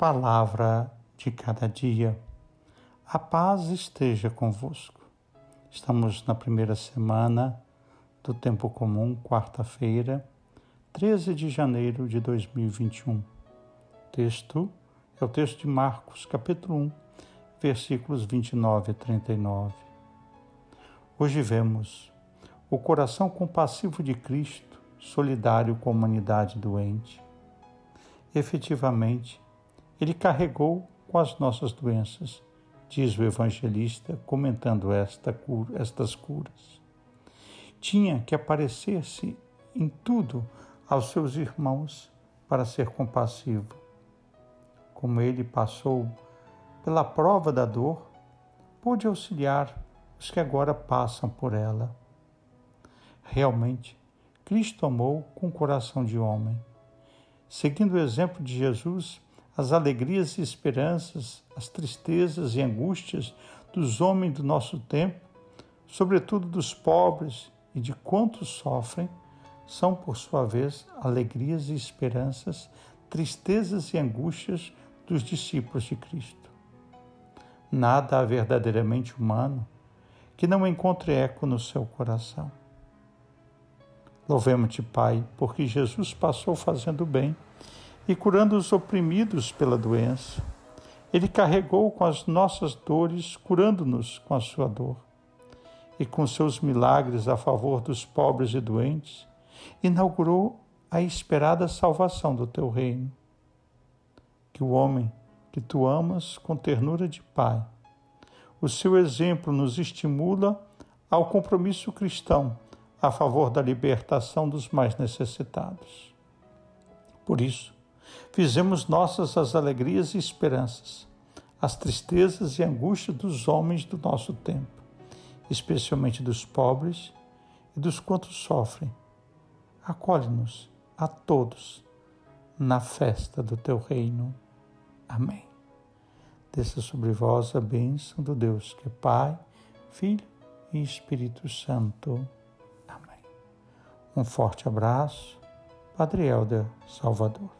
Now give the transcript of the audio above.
Palavra de cada dia. A paz esteja convosco. Estamos na primeira semana do Tempo Comum, quarta-feira, 13 de janeiro de 2021. Texto é o texto de Marcos, capítulo 1, versículos 29 a 39. Hoje vemos o coração compassivo de Cristo, solidário com a humanidade doente. Efetivamente, ele carregou com as nossas doenças, diz o evangelista, comentando esta cura, estas curas. Tinha que aparecer-se em tudo aos seus irmãos para ser compassivo. Como ele passou pela prova da dor, pôde auxiliar os que agora passam por ela. Realmente, Cristo amou com coração de homem. Seguindo o exemplo de Jesus, as alegrias e esperanças, as tristezas e angústias dos homens do nosso tempo, sobretudo dos pobres e de quantos sofrem, são, por sua vez, alegrias e esperanças, tristezas e angústias dos discípulos de Cristo. Nada há verdadeiramente humano que não encontre eco no seu coração. Louvemos-te, Pai, porque Jesus passou fazendo bem e curando os oprimidos pela doença. Ele carregou com as nossas dores, curando-nos com a sua dor. E com seus milagres a favor dos pobres e doentes, inaugurou a esperada salvação do teu reino. Que o homem que tu amas com ternura de Pai, o seu exemplo nos estimula ao compromisso cristão a favor da libertação dos mais necessitados. Por isso, Fizemos nossas as alegrias e esperanças, as tristezas e angústias dos homens do nosso tempo, especialmente dos pobres e dos quantos sofrem. Acolhe-nos a todos na festa do teu reino. Amém. Desça sobre vós a bênção do Deus que é Pai, Filho e Espírito Santo. Amém. Um forte abraço, Padre Helder Salvador.